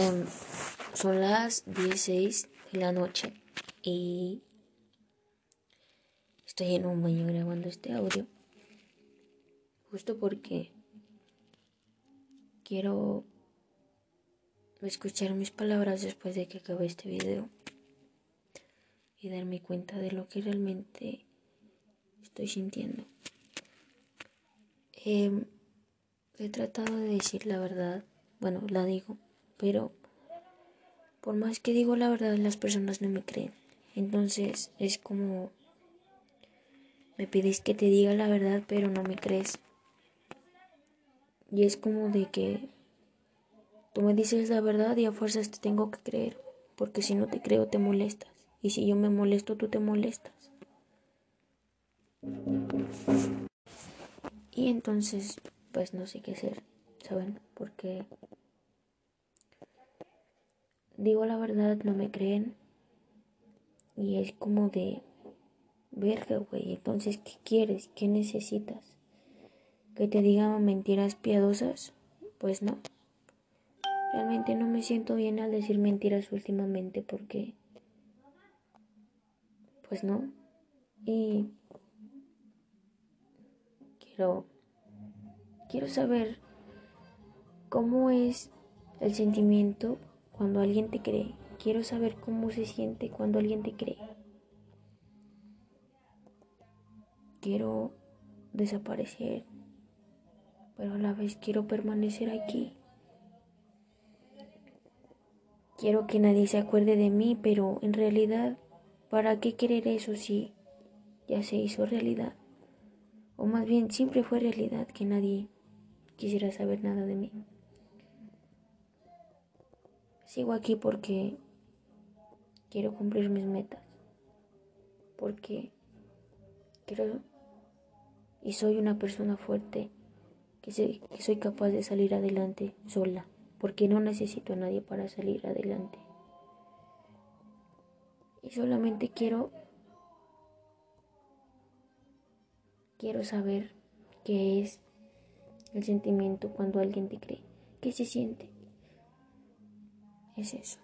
Em, son las 16 de la noche y estoy en un baño grabando este audio. Justo porque quiero escuchar mis palabras después de que acabe este video y darme cuenta de lo que realmente estoy sintiendo. Em, he tratado de decir la verdad, bueno, la digo pero por más que digo la verdad, las personas no me creen. Entonces es como, me pides que te diga la verdad, pero no me crees. Y es como de que tú me dices la verdad y a fuerzas te tengo que creer, porque si no te creo te molestas. Y si yo me molesto, tú te molestas. Y entonces, pues no sé qué hacer, ¿saben? Porque digo la verdad, no me creen. Y es como de, verga, güey, entonces, ¿qué quieres? ¿Qué necesitas? ¿Que te digan mentiras piadosas? Pues no. Realmente no me siento bien al decir mentiras últimamente porque, pues no. Y quiero, quiero saber cómo es el sentimiento cuando alguien te cree. Quiero saber cómo se siente cuando alguien te cree. Quiero desaparecer, pero a la vez quiero permanecer aquí. Quiero que nadie se acuerde de mí, pero en realidad, ¿para qué querer eso si ya se hizo realidad? O más bien, siempre fue realidad que nadie quisiera saber nada de mí. Sigo aquí porque quiero cumplir mis metas. Porque quiero y soy una persona fuerte que, que soy capaz de salir adelante sola. Porque no necesito a nadie para salir adelante. Y solamente quiero quiero saber qué es el sentimiento cuando alguien te cree. ¿Qué se siente? Es eso.